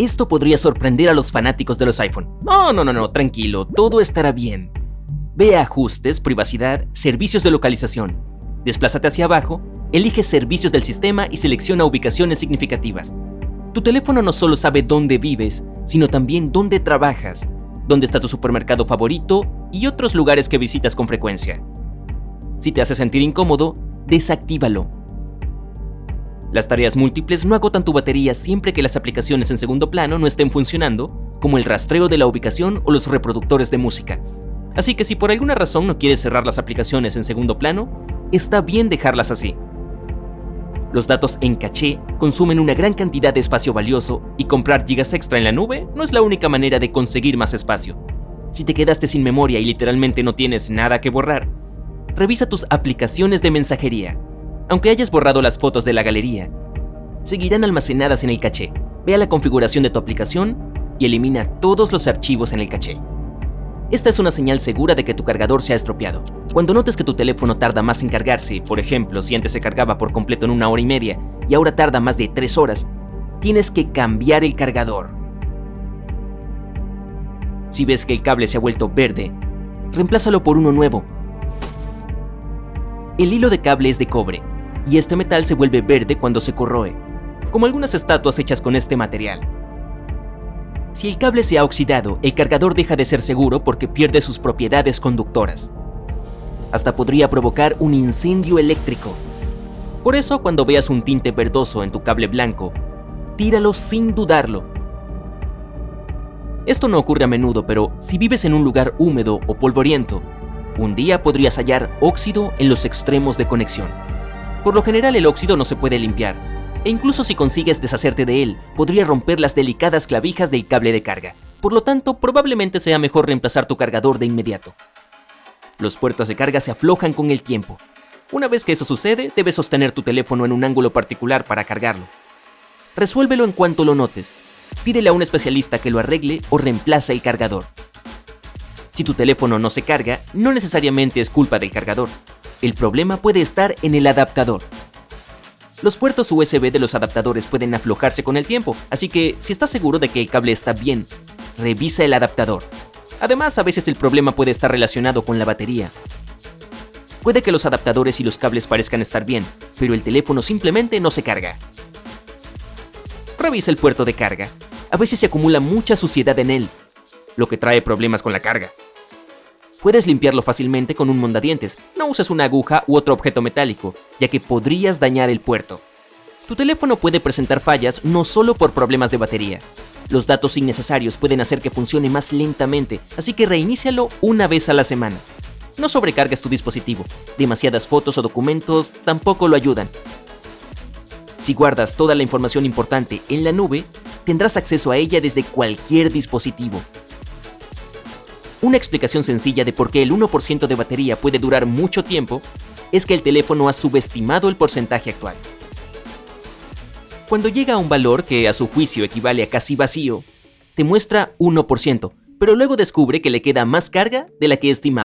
Esto podría sorprender a los fanáticos de los iPhone. No, no, no, no, tranquilo, todo estará bien. Ve a Ajustes, Privacidad, Servicios de Localización. Desplázate hacia abajo, elige Servicios del sistema y selecciona Ubicaciones significativas. Tu teléfono no solo sabe dónde vives, sino también dónde trabajas, dónde está tu supermercado favorito y otros lugares que visitas con frecuencia. Si te hace sentir incómodo, desactívalo las tareas múltiples no agotan tu batería siempre que las aplicaciones en segundo plano no estén funcionando, como el rastreo de la ubicación o los reproductores de música. Así que si por alguna razón no quieres cerrar las aplicaciones en segundo plano, está bien dejarlas así. Los datos en caché consumen una gran cantidad de espacio valioso y comprar gigas extra en la nube no es la única manera de conseguir más espacio. Si te quedaste sin memoria y literalmente no tienes nada que borrar, revisa tus aplicaciones de mensajería aunque hayas borrado las fotos de la galería, seguirán almacenadas en el caché. Ve a la configuración de tu aplicación y elimina todos los archivos en el caché. Esta es una señal segura de que tu cargador se ha estropeado. Cuando notes que tu teléfono tarda más en cargarse, por ejemplo, si antes se cargaba por completo en una hora y media y ahora tarda más de tres horas, tienes que cambiar el cargador. Si ves que el cable se ha vuelto verde, reemplázalo por uno nuevo. El hilo de cable es de cobre y este metal se vuelve verde cuando se corroe, como algunas estatuas hechas con este material. Si el cable se ha oxidado, el cargador deja de ser seguro porque pierde sus propiedades conductoras. Hasta podría provocar un incendio eléctrico. Por eso, cuando veas un tinte verdoso en tu cable blanco, tíralo sin dudarlo. Esto no ocurre a menudo, pero si vives en un lugar húmedo o polvoriento, un día podrías hallar óxido en los extremos de conexión. Por lo general el óxido no se puede limpiar, e incluso si consigues deshacerte de él, podría romper las delicadas clavijas del cable de carga. Por lo tanto, probablemente sea mejor reemplazar tu cargador de inmediato. Los puertos de carga se aflojan con el tiempo. Una vez que eso sucede, debes sostener tu teléfono en un ángulo particular para cargarlo. Resuélvelo en cuanto lo notes. Pídele a un especialista que lo arregle o reemplace el cargador. Si tu teléfono no se carga, no necesariamente es culpa del cargador, el problema puede estar en el adaptador. Los puertos USB de los adaptadores pueden aflojarse con el tiempo, así que si estás seguro de que el cable está bien, revisa el adaptador. Además, a veces el problema puede estar relacionado con la batería. Puede que los adaptadores y los cables parezcan estar bien, pero el teléfono simplemente no se carga. Revisa el puerto de carga. A veces se acumula mucha suciedad en él, lo que trae problemas con la carga. Puedes limpiarlo fácilmente con un mondadientes. No uses una aguja u otro objeto metálico, ya que podrías dañar el puerto. Tu teléfono puede presentar fallas no solo por problemas de batería. Los datos innecesarios pueden hacer que funcione más lentamente, así que reinícialo una vez a la semana. No sobrecargues tu dispositivo. Demasiadas fotos o documentos tampoco lo ayudan. Si guardas toda la información importante en la nube, tendrás acceso a ella desde cualquier dispositivo, una explicación sencilla de por qué el 1% de batería puede durar mucho tiempo es que el teléfono ha subestimado el porcentaje actual. Cuando llega a un valor que a su juicio equivale a casi vacío, te muestra 1%, pero luego descubre que le queda más carga de la que estimaba.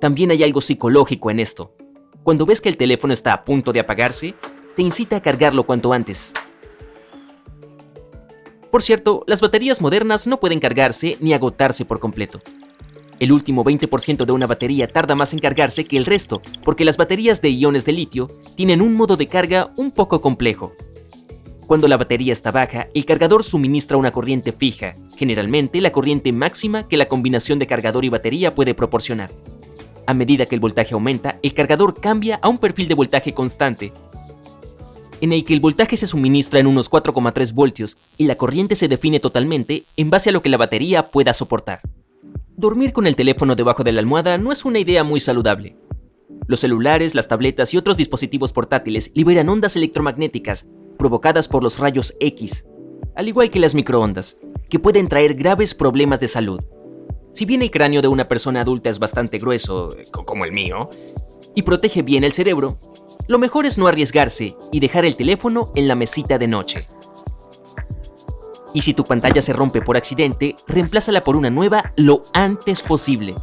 También hay algo psicológico en esto. Cuando ves que el teléfono está a punto de apagarse, te incita a cargarlo cuanto antes. Por cierto, las baterías modernas no pueden cargarse ni agotarse por completo. El último 20% de una batería tarda más en cargarse que el resto, porque las baterías de iones de litio tienen un modo de carga un poco complejo. Cuando la batería está baja, el cargador suministra una corriente fija, generalmente la corriente máxima que la combinación de cargador y batería puede proporcionar. A medida que el voltaje aumenta, el cargador cambia a un perfil de voltaje constante, en el que el voltaje se suministra en unos 4,3 voltios y la corriente se define totalmente en base a lo que la batería pueda soportar. Dormir con el teléfono debajo de la almohada no es una idea muy saludable. Los celulares, las tabletas y otros dispositivos portátiles liberan ondas electromagnéticas provocadas por los rayos X, al igual que las microondas, que pueden traer graves problemas de salud. Si bien el cráneo de una persona adulta es bastante grueso, como el mío, y protege bien el cerebro, lo mejor es no arriesgarse y dejar el teléfono en la mesita de noche. Y si tu pantalla se rompe por accidente, reemplázala por una nueva lo antes posible.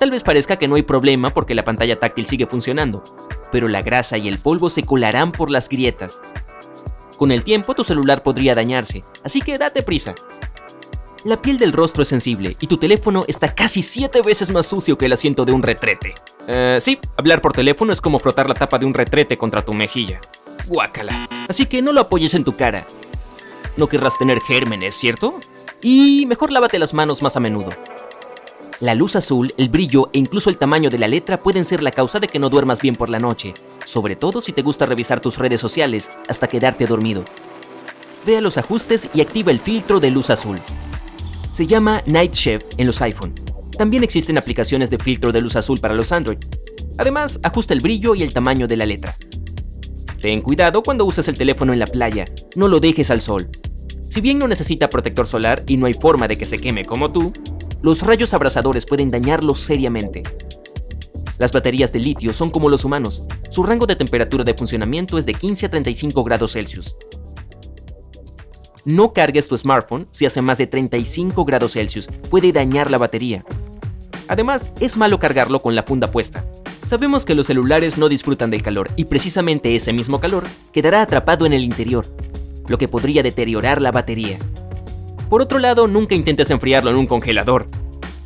Tal vez parezca que no hay problema porque la pantalla táctil sigue funcionando, pero la grasa y el polvo se colarán por las grietas. Con el tiempo tu celular podría dañarse, así que date prisa. La piel del rostro es sensible y tu teléfono está casi 7 veces más sucio que el asiento de un retrete. Eh, sí, hablar por teléfono es como frotar la tapa de un retrete contra tu mejilla. Guácala. Así que no lo apoyes en tu cara. No querrás tener gérmenes, ¿cierto? Y mejor lávate las manos más a menudo. La luz azul, el brillo e incluso el tamaño de la letra pueden ser la causa de que no duermas bien por la noche, sobre todo si te gusta revisar tus redes sociales hasta quedarte dormido. Ve a los ajustes y activa el filtro de luz azul. Se llama Night Shift en los iPhone. También existen aplicaciones de filtro de luz azul para los Android. Además, ajusta el brillo y el tamaño de la letra. Ten cuidado cuando uses el teléfono en la playa, no lo dejes al sol. Si bien no necesita protector solar y no hay forma de que se queme como tú, los rayos abrasadores pueden dañarlo seriamente. Las baterías de litio son como los humanos. Su rango de temperatura de funcionamiento es de 15 a 35 grados Celsius. No cargues tu smartphone si hace más de 35 grados Celsius, puede dañar la batería. Además, es malo cargarlo con la funda puesta. Sabemos que los celulares no disfrutan del calor y precisamente ese mismo calor quedará atrapado en el interior, lo que podría deteriorar la batería. Por otro lado, nunca intentes enfriarlo en un congelador.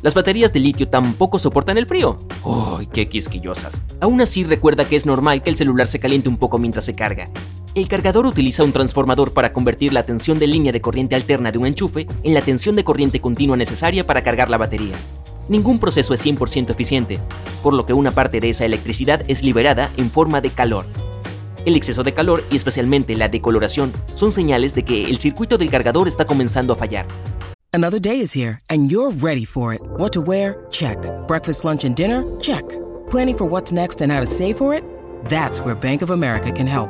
Las baterías de litio tampoco soportan el frío. ¡Ay, qué quisquillosas! Aún así, recuerda que es normal que el celular se caliente un poco mientras se carga. El cargador utiliza un transformador para convertir la tensión de línea de corriente alterna de un enchufe en la tensión de corriente continua necesaria para cargar la batería. Ningún proceso es 100% eficiente, por lo que una parte de esa electricidad es liberada en forma de calor. El exceso de calor y especialmente la decoloración son señales de que el circuito del cargador está comenzando a fallar. Another day is here and you're ready for it. What to wear? Check. Breakfast, lunch and dinner? Check. Planning for what's next and how to save for it? That's where Bank of America can help.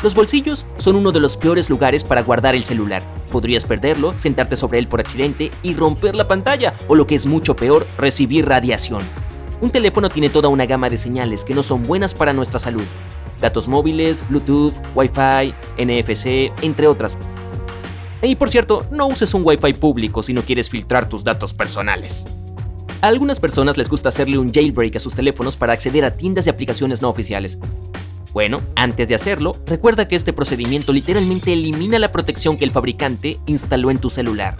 Los bolsillos son uno de los peores lugares para guardar el celular. Podrías perderlo, sentarte sobre él por accidente y romper la pantalla, o lo que es mucho peor, recibir radiación. Un teléfono tiene toda una gama de señales que no son buenas para nuestra salud. Datos móviles, Bluetooth, Wi-Fi, NFC, entre otras. Y por cierto, no uses un Wi-Fi público si no quieres filtrar tus datos personales. A algunas personas les gusta hacerle un jailbreak a sus teléfonos para acceder a tiendas de aplicaciones no oficiales. Bueno, antes de hacerlo, recuerda que este procedimiento literalmente elimina la protección que el fabricante instaló en tu celular.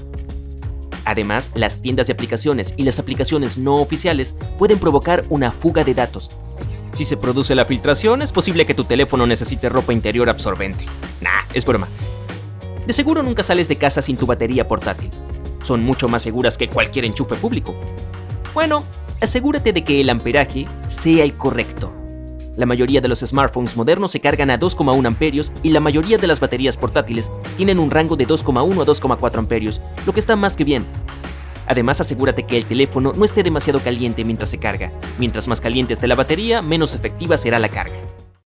Además, las tiendas de aplicaciones y las aplicaciones no oficiales pueden provocar una fuga de datos. Si se produce la filtración, es posible que tu teléfono necesite ropa interior absorbente. Nah, es broma. De seguro nunca sales de casa sin tu batería portátil. Son mucho más seguras que cualquier enchufe público. Bueno, asegúrate de que el amperaje sea el correcto. La mayoría de los smartphones modernos se cargan a 2,1 amperios y la mayoría de las baterías portátiles tienen un rango de 2,1 a 2,4 amperios, lo que está más que bien. Además, asegúrate que el teléfono no esté demasiado caliente mientras se carga. Mientras más caliente esté la batería, menos efectiva será la carga.